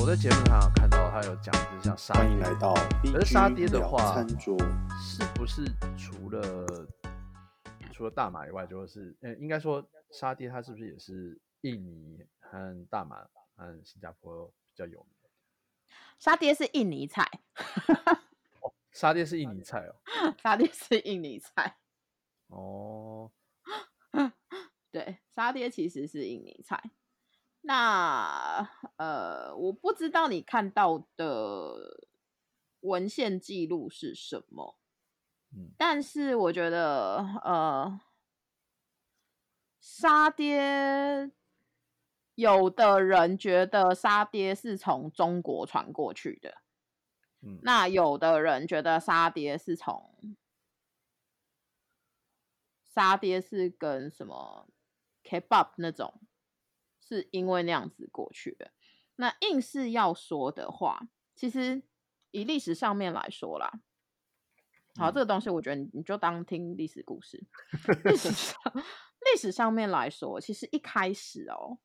我在节目上有看到他有讲，就是像沙爹欢迎来到是沙爹的话餐桌，是不是除了除了大马以外，就是呃，应该说沙爹它是不是也是印尼和大马和新加坡比较有名？沙爹是印尼菜，沙爹是印尼菜哦。沙爹是印尼菜。哦，对，沙爹其实是印尼菜。那呃，我不知道你看到的文献记录是什么，嗯。但是我觉得呃，沙爹，有的人觉得沙爹是从中国传过去的，嗯。那有的人觉得沙爹是从沙爹是跟什么 K-pop 那种，是因为那样子过去的。那硬是要说的话，其实以历史上面来说啦，好，嗯这个东西我觉得你你就当听历史故事。历史上历史上面来说，其实一开始哦，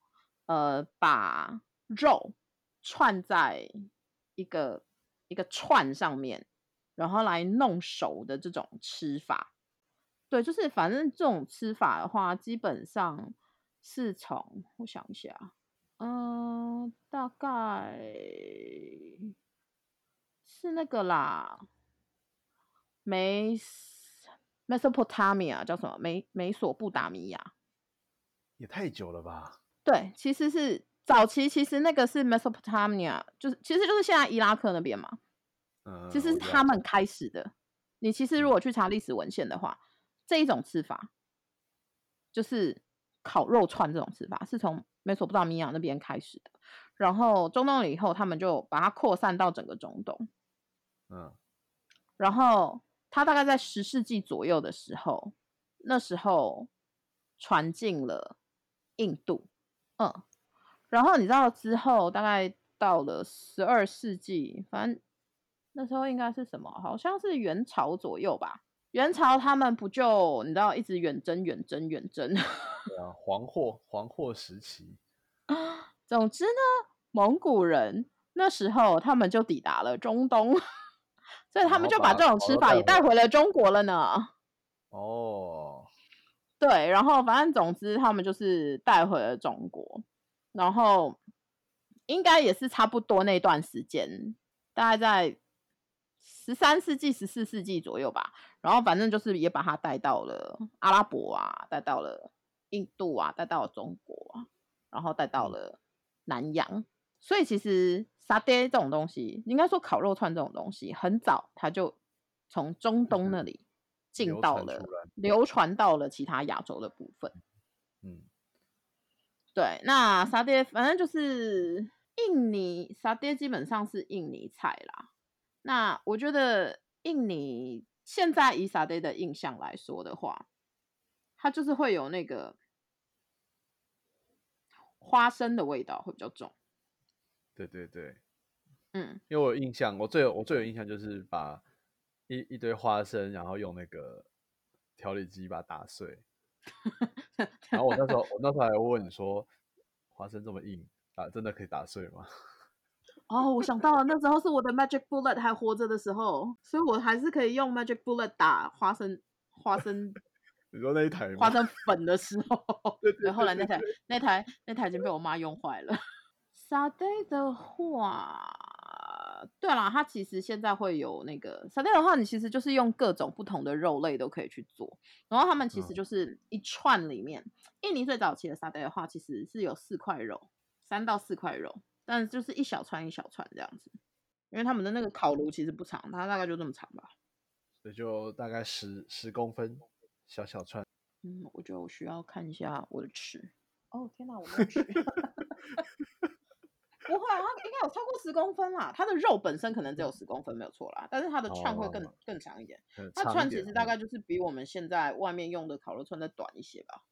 呃，把肉串在一个一个串上面，然后来弄熟的这种吃法，对，就是反正这种吃法的话，基本上是从我想一下，嗯、大概是那个啦，梅 Mesopotamia 叫什么？美美索不达米亚。也太久了吧？对，其实是早期，其实那个是 Mesopotamia，就是其实就是现在伊拉克那边嘛。嗯，其实是他们开始的。你其实如果去查历史文献的话，这一种吃法就是烤肉串这种吃法，是从美索不达米亚那边开始的。然后中东了以后，他们就把它扩散到整个中东。嗯然后它大概在十世纪左右的时候，那时候传进了印度，嗯，然后你知道之后大概到了十二世纪，反正那时候应该是什么？好像是元朝左右吧。元朝他们不就你知道一直远征远征远征，对啊，黄祸黄祸时期，总之呢，蒙古人那时候他们就抵达了中东，所以他们就把把这种吃法也带回了中国了呢。哦，对，然后反正总之他们就是带回了中国，然后应该也是差不多那段时间，大概在十三世纪、十四世纪左右吧。然后反正就是也把它带到了阿拉伯啊，带到了印度啊，带到了中国啊，然后带到了南洋。所以其实沙爹这种东西，应该说烤肉串这种东西，很早它就从中东那里进到了流传到了其他亚洲的部分。嗯对，那沙爹反正就是印尼沙爹，基本上是印尼菜啦。那我觉得印尼现在以沙爹的印象来说的话，它就是会有那个花生的味道会比较重。对对对，嗯，因为我有印象，我最有我最有印象就是把一一堆花生，然后用那个调理机把它打碎。然后我那时候我那时候还问你说，花生这么硬，打真的可以打碎吗？哦，我想到了，那时候是我的 Magic Bullet 还活着的时候，所以我还是可以用 Magic Bullet 打花生花生你说那一台吗？花生粉的时候，对对对，后来那台那台那台已经被我妈用坏了。沙爹的话，对啦，它其实现在会有那个沙爹的话，你其实就是用各种不同的肉类都可以去做，然后他们其实嗯。就是一串里面，印尼最早期的沙爹的话，其实是有四块肉，三到四块肉，但就是一小串一小串这样子，因为他们的那个烤炉其实不长，它大概就这么长吧。所以就大概十十公分，小小串。嗯，我觉得我需要看一下我的尺。哦天哪，我没有尺。不会啊，它应该有超过十公分啦。它的肉本身可能只有十公分，没有错啦。但是它的串会更、哦更长一点。呃它串其实大概就是比我们现在外面用的烤肉串再短一些吧。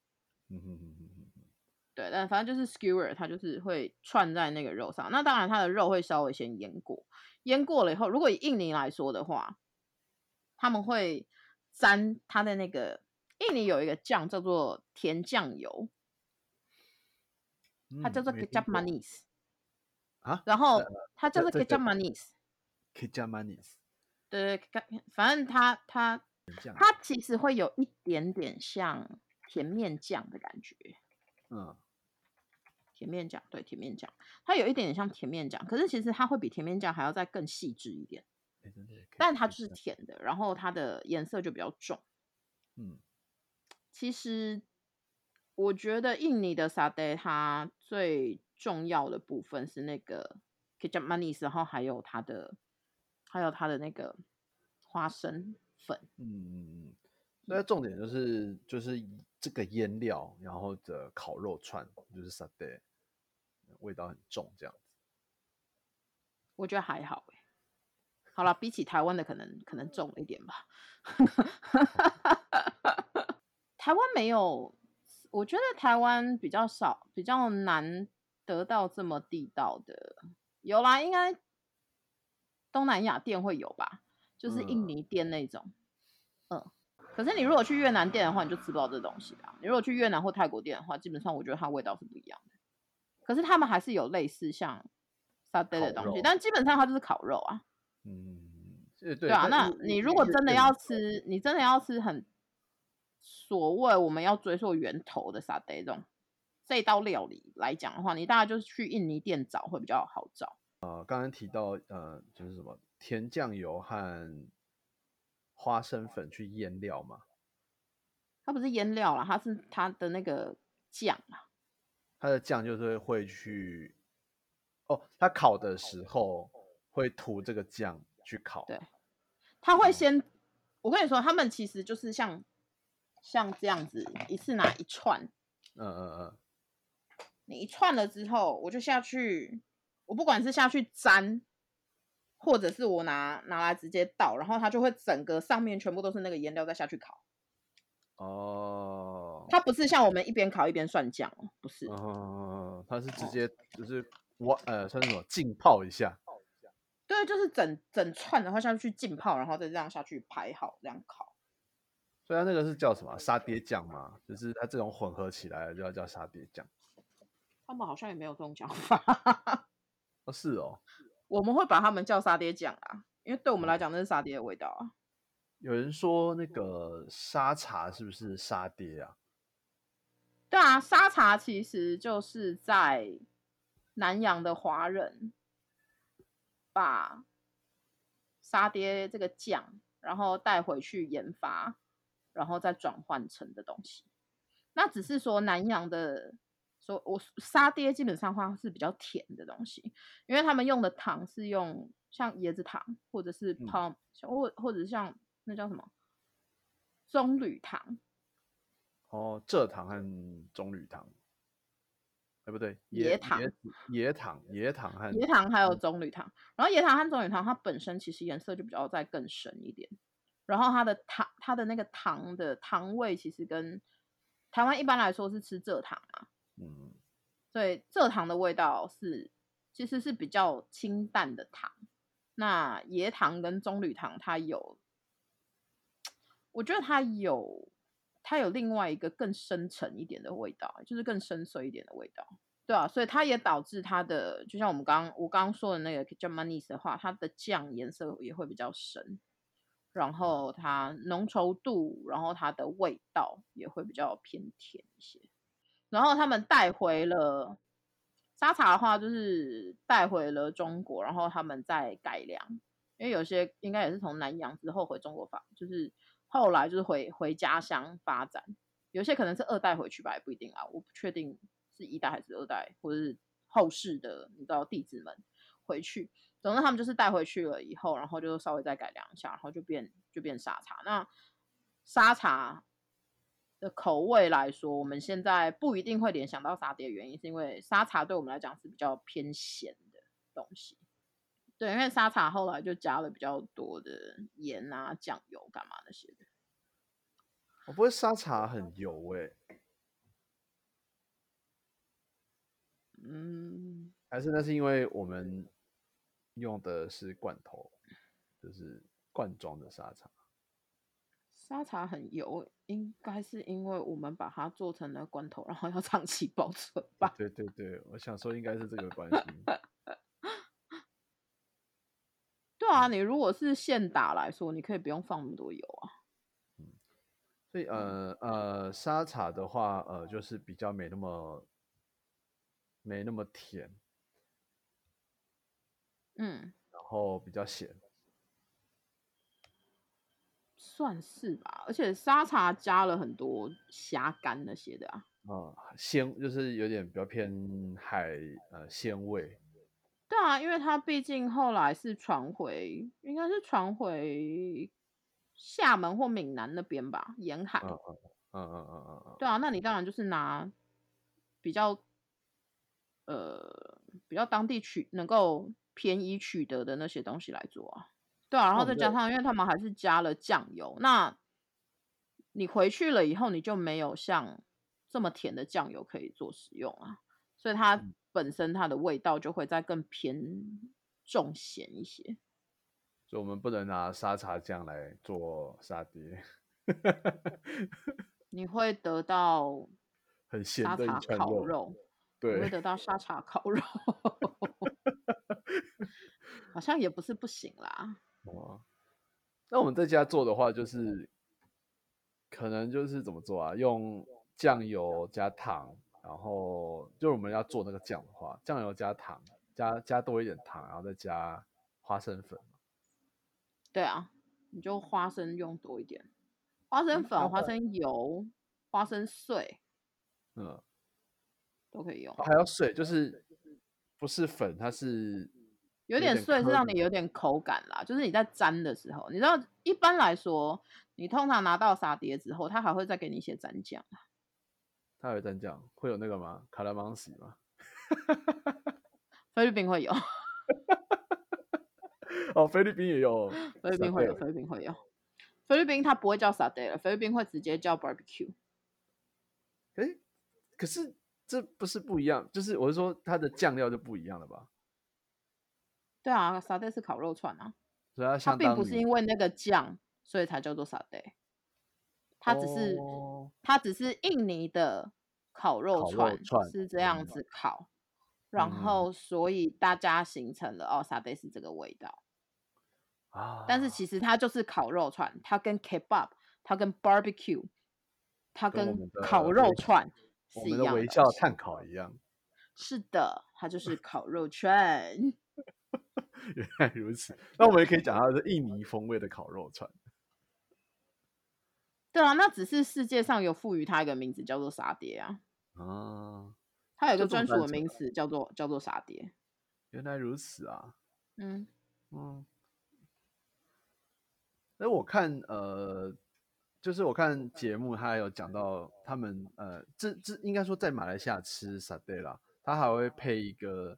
嗯哼哼哼哼哼对，但反正就是 skewer，它就是会串在那个肉上。那当然，它的肉会稍微先腌过，腌过了以后，如果以印尼来说的话，他们会沾它的那个印尼有一个酱叫做甜酱油，它嗯叫做 kecap manis 啊，然后呃它叫做这这 k e j a 个 m a n i s k i j a m a n i s 对对，反正它它，它其实会有一点点像甜面酱的感觉，嗯，甜面酱对甜面酱，它有一点点像甜面酱，可是其实它会比甜面酱还要再更细致一点，但它就是甜的，然后它的颜色就比较重。嗯其实我觉得印尼的沙爹它最重要的部分是那个 k e j a m a n i s 然后还有它的还有它的那个花生粉。嗯嗯嗯，所以重点就是就是以这个腌料，然后的烤肉串就是 satay，味道很重这样子。我觉得还好哎、好了，比起台湾的可能可能重了一点吧。台湾没有，我觉得台湾比较少，比较难得到这么地道的。有啦，应该东南亚店会有吧，就是印嗯尼店那种。嗯，可是你如果去越南店的话，你就吃不到这东西啦。你如果去越南或泰国店的话，基本上我觉得它味道是不一样的。可是他们还是有类似像沙爹的烤东西，但基本上它就是烤肉啊。嗯，对对对啊，那你如果真的要吃，你真的要吃很所谓我们要追溯源头的沙爹这种这一道料理来讲的话，你大概就是去印尼店找会比较好找。呃，刚刚提到呃，就是什么甜酱油和花生粉去腌料嘛，它不是腌料啦，它是它的那个酱啊。它的酱就是会去哦，它烤的时候会涂这个酱去烤。对它会嗯先，我跟你说，他们其实就是像像这样子，一次拿一串，嗯嗯嗯，你一串了之后，我就下去，我不管是下去粘，或者是我拿拿来直接倒，然后它就会整个上面全部都是那个颜料再下去烤。哦，它不是像我们一边烤一边涮酱哦，不是，哦，它是直哦接就是我呃，算是什么浸泡一下。对，就是整整串的话下去浸泡，然后再这样下去排好，这样烤。所以它那个是叫什么沙爹酱嘛？就是它这种混合起来的就要叫沙爹酱。他们好像也没有这种讲法，哦，是哦，我们会把他们叫沙爹酱啊，因为对我们来讲那是沙爹的味道啊。有人说那个沙茶是不是沙爹啊？对啊，沙茶其实就是在南洋的华人把沙爹这个酱，然后带回去研发，然后再转换成的东西。那只是说南洋的，说我沙爹基本上话是比较甜的东西，因为他们用的糖是用像椰子糖，或者是嗯。palm，、或或者是像那叫什么？棕榈糖。哦，蔗糖和棕榈糖，哎不对，椰椰糖椰子椰糖椰糖和椰糖还有嗯。棕榈糖，然后椰糖和棕榈糖它本身其实颜色就比较再更深一点，然后它的糖它的那个糖的糖味其实跟台湾一般来说是吃蔗糖啊，嗯所以蔗糖的味道是其实是比较清淡的糖，那椰糖跟棕榈糖它有，我觉得它有它有另外一个更深沉一点的味道，就是更深邃一点的味道。对啊，所以它也导致它的，就像我们刚刚我刚刚说的那个 j a m a n i s 的话，它的酱颜色也会比较深，然后它浓稠度，然后它的味道也会比较偏甜一些。然后他们带回了沙茶的话，就是带回了中国，然后他们再改良，因为有些应该也是从南洋之后回中国发，就是后来就是回回家乡发展，有些可能是二代回去吧，也不一定啊，我不确定是一代还是二代，或者是后世的你知道弟子们回去，总之他们就是带回去了以后，然后就稍微再改良一下，然后就变就变沙茶。那沙茶的口味来说，我们现在不一定会联想到沙爹，原因是因为沙茶对我们来讲是比较偏咸的东西。对，因为沙茶后来就加了比较多的盐啊、酱油干嘛那些的。我不会沙茶很油哎、嗯，还是那是因为我们用的是罐头，就是罐装的沙茶。沙茶很油，应该是因为我们把它做成了罐头，然后要长期保存吧。对对对，我想说应该是这个关系。对啊，你如果是现打来说，你可以不用放那么多油啊。嗯所以呃呃，沙茶的话，呃，就是比较没那么没那么甜，嗯，然后比较咸。算是吧，而且沙茶加了很多虾干那些的啊。啊、鲜就是有点比较偏海呃鲜味。对啊，因为它毕竟后来是传回，应该是传回厦门或闽南那边吧，沿海。嗯嗯嗯嗯嗯嗯嗯，对啊，那你当然就是拿比较呃比较当地取能够便宜取得的那些东西来做啊。对啊，然后再加上，因为他们还是加了酱油，那你回去了以后，你就没有像这么甜的酱油可以做使用啊，所以它嗯本身它的味道就会再更偏重咸一些。所以我们不能拿沙茶酱来做沙爹，你会得到很咸沙茶的一串烤肉，你会，得到沙茶烤肉，好像也不是不行啦。哦，那我们在家做的话，就是可能就是怎么做啊？用酱油加糖，然后就是我们要做那个酱的话，酱油加糖，加加多一点糖，然后再加花生粉。对啊，你就花生用多一点，花生那粉、花生油、花生碎嗯，都可以用。哦还要碎，就是不是粉，它是有点碎是让你有点口感啦，就是你在沾的时候，你知道一般来说，你通常拿到沙爹之后，它还会再给你一些蘸酱啊。它有蘸酱，会有那个吗？卡拉芒西吗？菲律宾会有，哦，菲律宾也有 菲律宾会有，菲律宾会有。菲律宾它不会叫沙爹了，菲律宾会直接叫 barbecue。诶，可是这不是不一样，就是我是说它的酱料就不一样了吧？对啊，沙爹是烤肉串啊，所以它它并不是于因为那个酱，所以才叫做沙爹。它只是、哦它只是印尼的烤肉烤肉串串是这样嗯子烤，然嗯后所以大家形成了哦，沙爹是这个味道。啊，但是其实它就是烤肉串，它跟 kebab，它跟 barbecue，它跟跟们的烤肉微串我是一们的微笑烤一样，是的，它就是 烤肉串。原来如此。那我们也可以讲它是印尼风味的烤肉串。对啊，那只是世界上有赋予它一个名字叫做沙爹啊，啊，它有一个专属的名词叫做叫做沙爹。原来如此啊，嗯，嗯。哎，我看呃，就是我看节目，他有讲到他们呃，这这应该说在马来西亚吃沙爹啦，他还会配一个，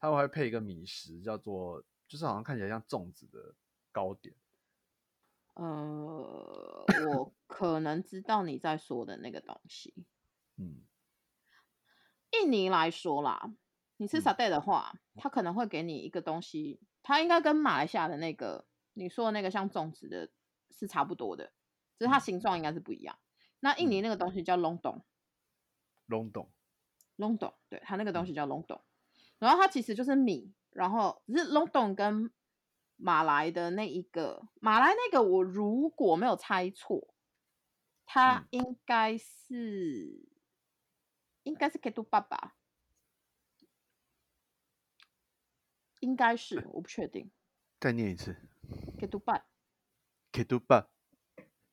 它会配一个米食，叫做就是好像看起来像粽子的糕点。呃，我可能知道你在说的那个东西。嗯，印尼来说啦，你吃嗯。沙爹的话，它可能会给你一个东西，它应该跟马来西亚的那个你说的那个像粽子的是差不多的，只是它形状应该是不一样。那印尼那个东西叫隆咚，隆咚，隆咚，对，它那个东西叫隆咚，然后它其实就是米，然后只是隆咚跟马来的那一个马来那个，我如果没有猜错，它嗯。应该是、应该是 K 杜爸爸，应该是我不确定。再念一次。K 杜爸 k e t u b a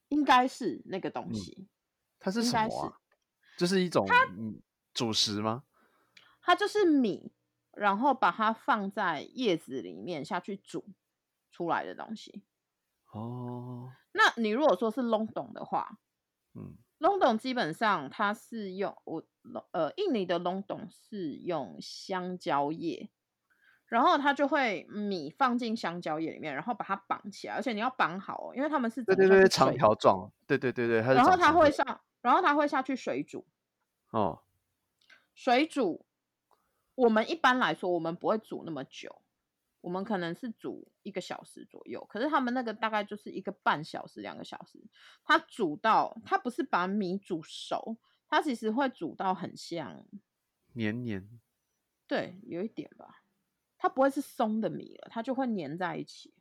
应该是那个东嗯西，它是什么啊？这是一种嗯主食吗？它就是米，然后把它放在叶子里面下去煮出来的东西。哦，那你如果说是隆董的话，嗯，隆董基本上它是用我呃印尼的隆董是用香蕉叶，然后它就会米放进香蕉叶里面，然后把它绑起来，而且你要绑好哦，因为他们是对对对，长水条状，对对对对，然后它会上，然后它会下去水煮，哦，水煮，我们一般来说我们不会煮那么久，我们可能是煮一个小时左右，可是他们那个大概就是一个半小时、两个小时。它煮到，它不是把米煮熟，它其实会煮到很像，黏黏，对，有一点吧，它不会是松的米了，它就会粘在一起。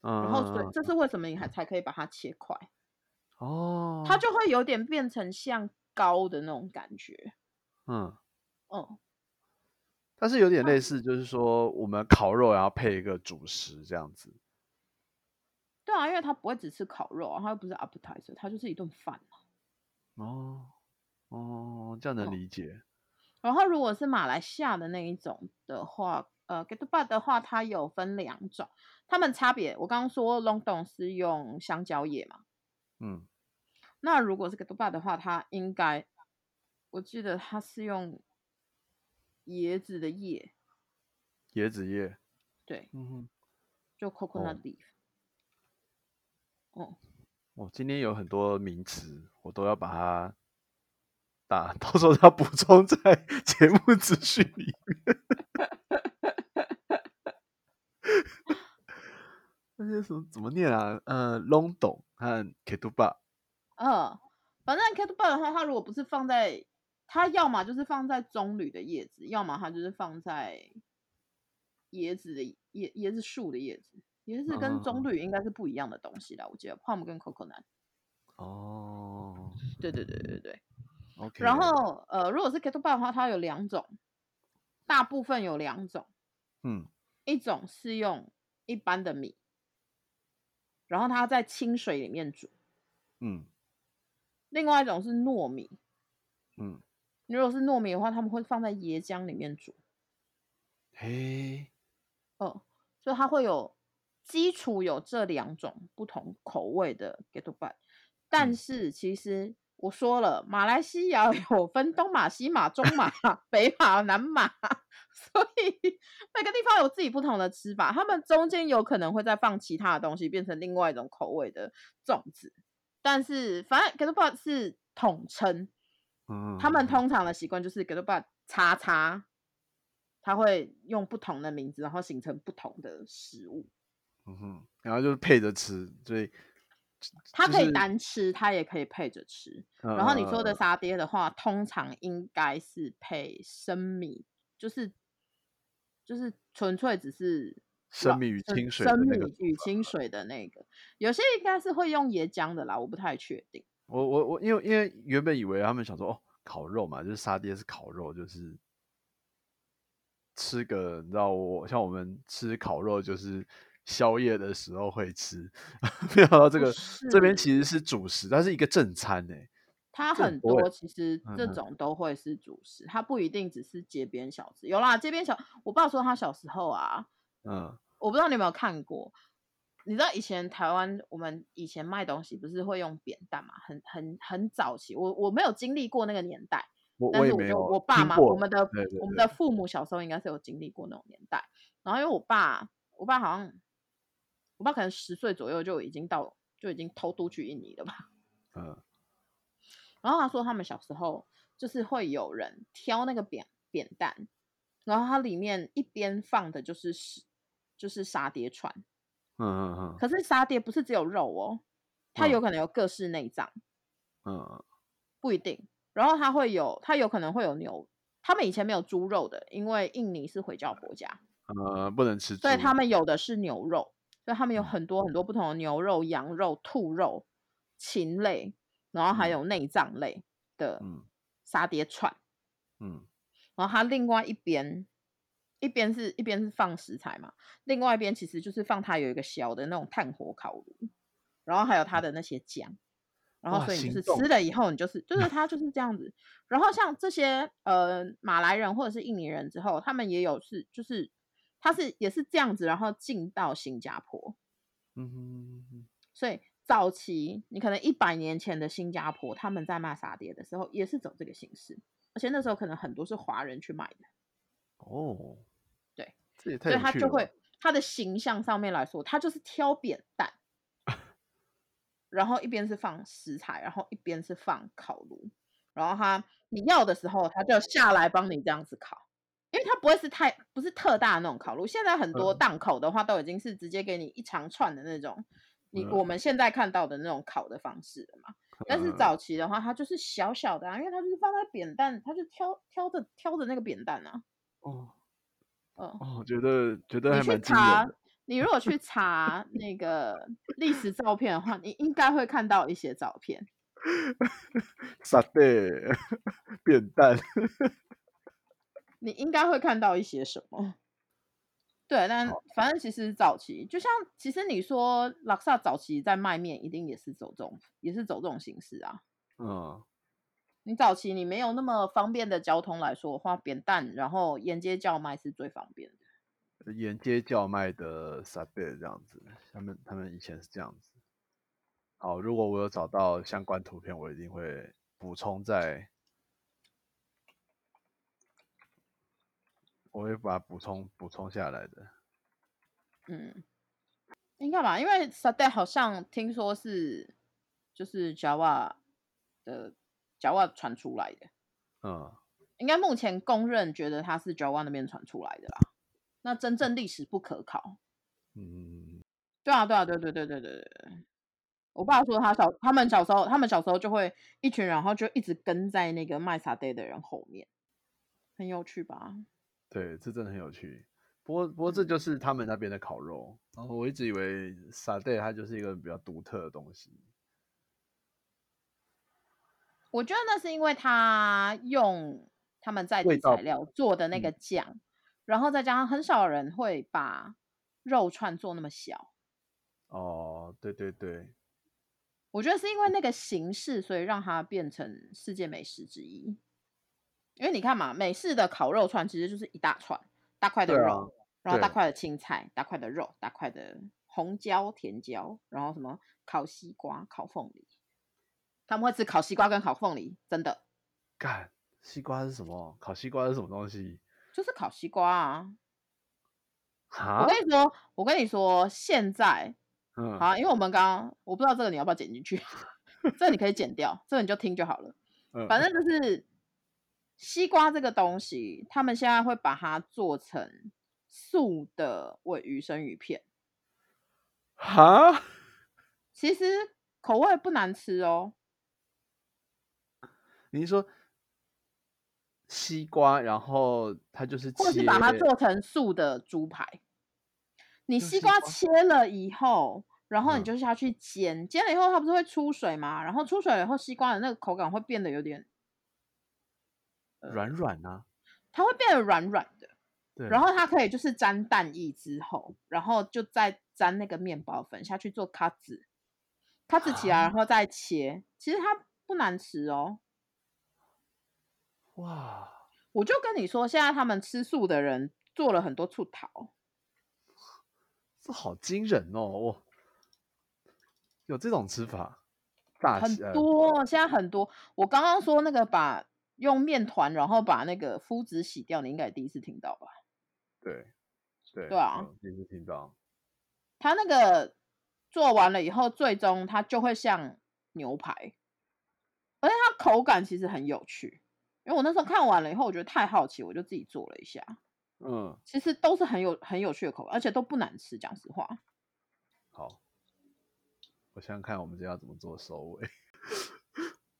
然后所以嗯这是为什么你还才可以把它切块，哦，它就会有点变成像糕的那种感觉。嗯，嗯，它是有点类似，就是说我们烤肉然后配一个主食这样子。对啊，因为它不会只吃烤肉啊，它又不是 appetizer，它就是一顿饭嘛。哦哦，这样能哦理解。然后如果是马来西亚的那一种的话，呃 g e t b a 的话，它有分两种，它们差别我刚刚说 Longdon 是用香蕉叶嘛，嗯，那如果是 g e t b a 的话，它应该我记得它是用椰子的叶，椰子叶。对，嗯哼，就 coconut 哦 leaf。哦，我今天有很多名词，我都要把它打，到时候要补充在节目资讯里面。那些什么怎么念啊？呃，long 懂和 k t u b a 嗯，反正 k e t u b a 的话，它如果不是放在，它要么就是放在棕榈的叶子，要么它就是放在椰子的椰椰子树的叶子。椰子跟棕榈应该是不一样的东西啦，我记得 palm 跟 coconut。哦对对对对对。，OK。然后呃，如果是 k e t o b a 的话，它有两种，大部分有两种，嗯一种是用一般的米，然后它在清水里面煮；嗯另外一种是糯米。嗯，如果是糯米的话，他们会放在椰浆里面煮。嘿，哦，所以它会有基础有这两种不同口味的 g e t b a 但嗯是其实我说了，马来西亚有分东马、西马、中马、北马、南马，所以每个地方有自己不同的吃法，他们中间有可能会再放其他的东西，变成另外一种口味的粽子。但是反正 g e t b a 是统称，嗯，他们通常的习惯就是 e t b a 叉叉，他会用不同的名字，然后形成不同的食物。嗯哼，然后就是配着吃，所以它可以就是单吃，它也可以配着吃。然然后你说的沙爹的话，通常应该是配生米，就是就是纯粹只是生米与清水的生那个米与清水的那个，有些应该是会用椰浆的啦，我不太确定。我我我，因为因为原本以为他们想说哦，烤肉嘛，就是沙爹是烤肉，就是吃个，你知道我像我们吃烤肉就是宵夜的时候会吃，没想到这个这边其实是主食，它是一个正餐欸呢。它很多其实这种都会是主食，它不一定只是街边小吃。有啦，街边小，我爸说他小时候啊，嗯我不知道你有没有看过，你知道以前台湾我们以前卖东西不是会用扁担嘛？很很很早期，我我没有经历过那个年代，我但是我就我爸妈，我们的我们的父母小时候应该是有经历过那种年代。然后因为我爸，我爸好像我爸可能十岁左右就已经到就已经偷渡去印尼了吧。嗯然后他说他们小时候就是会有人挑那个扁扁担，然后它里面一边放的就是是就是沙爹串。嗯嗯嗯可是沙爹不是只有肉哦，它嗯。有可能有各式内脏，嗯不一定。然后它会有，它有可能会有牛，他们以前没有猪肉的，因为印尼是回教国家，呃，不能吃猪，所以他们有的是牛肉，所以他们有嗯。很多很多不同的牛肉、羊肉、兔肉、禽类，然后还嗯。有内脏类的嗯。沙爹串。嗯。然后它另外一边，一边是一边是放食材嘛，另外一边其实就是放它有一个小的那种炭火烤炉，然后还有它的那些酱，然后所以你就是吃了以后，你就是就是 它就是这样子。然后像这些呃马来人或者是印尼人之后，他们也有是就是他是也是这样子，然后进到新加坡，嗯哼哼所以早期你可能一百年前的新加坡，他们在卖沙爹的时候也是走这个形式，而且那时候可能很多是华人去买的。哦，所以他就会他的形象上面来说，他就是挑扁担，然后一边是放食材，然后一边是放烤炉，然后他你要的时候，他就下来帮你这样子烤，因为它不会是太不是特大的那种烤炉，现在很多嗯档口的话都已经是直接给你一长串的那种。你嗯我们现在看到的那种烤的方式了嘛？但是嗯早期的话，它就是小小的、啊，因为它就是放在扁担，它就挑挑着挑着那个扁担啊。哦嗯，哦，觉得觉得还蛮惊人查的，你如果去查那个历史照片的话，你应该会看到一些照片。沙爹扁担，你应该会看到一些什么？对，但反正其实早期就像，其实你说拉萨早期在卖面，一定也是走这种，也是走这种形式啊。嗯，你早期你没有那么方便的交通来说的话，扁担然后沿街叫卖是最方便的。沿街叫卖的沙爹这样子，他们他们以前是这样子。好，如果我有找到相关图片，我一定会补充在，我会把它补充补充下来的。嗯，应该吧，因为沙爹好像听说是就是 Java 的 Java 传出来的，嗯，应该目前公认觉得它是 Java 那边传出来的啦。那真正历史不可考。嗯，对啊，对啊，对对对对对对对。我爸说他小他们小时候，他们小时候就会一群人，然后就一直跟在那个卖沙爹的人后面，很有趣吧？对，这真的很有趣。不过不过这就是他们那边的烤肉。然后我一直以为沙爹它就是一个比较独特的东西。我觉得那是因为他用他们在地材料做的那个酱，然后再加上很少人会把肉串做那么小。哦，对对对。我觉得是因为那个形式，所以让它变成世界美食之一。因为你看嘛，美式的烤肉串其实就是一大串大块的肉，然后大块的青菜，大块的肉，大块的红椒、甜椒，然后什么烤西瓜、烤凤梨。他们会吃烤西瓜跟烤凤梨，真的。干，西瓜是什么？烤西瓜是什么东西？就是烤西瓜啊！哈，我跟你说，我跟你说，现在。嗯，好，因为我们刚刚我不知道这个你要不要剪进去，这你可以剪掉，这个你就听就好了。嗯，反正就是西瓜这个东西，他们现在会把它做成素的尾鱼生鱼片。哈，其实口味不难吃哦。你是说西瓜，然后它就是，或是把它做成素的猪排？你西瓜切了以后，然后你就下去煎，煎了以后它不是会出水吗？然后出水以后，西瓜的那个口感会变得有点软软啊，它会变得软软的。对，然后它可以就是沾蛋液之后，然后就再沾那个面包粉下去做卡子，卡子起来然后再切，其实它不难吃哦。哇！我就跟你说，现在他们吃素的人做了很多醋桃。这好惊人哦！我有这种吃法，大很多，现在很多。我刚刚说那个把用面团，然后把那个麸质洗掉，你应该第一次听到吧？对，对，对啊，第一次听到。他那个做完了以后，最终它就会像牛排，而且它口感其实很有趣。因为我那时候看完了以后，我觉得太好奇，我就自己做了一下。嗯，其实都是很有很有趣的口味，而且都不难吃。讲实话，好，我想想看，我们这要怎么做收尾？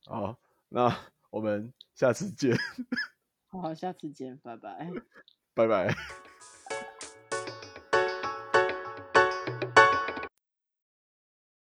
好，那我们下次见。好，下次见，拜拜，拜拜。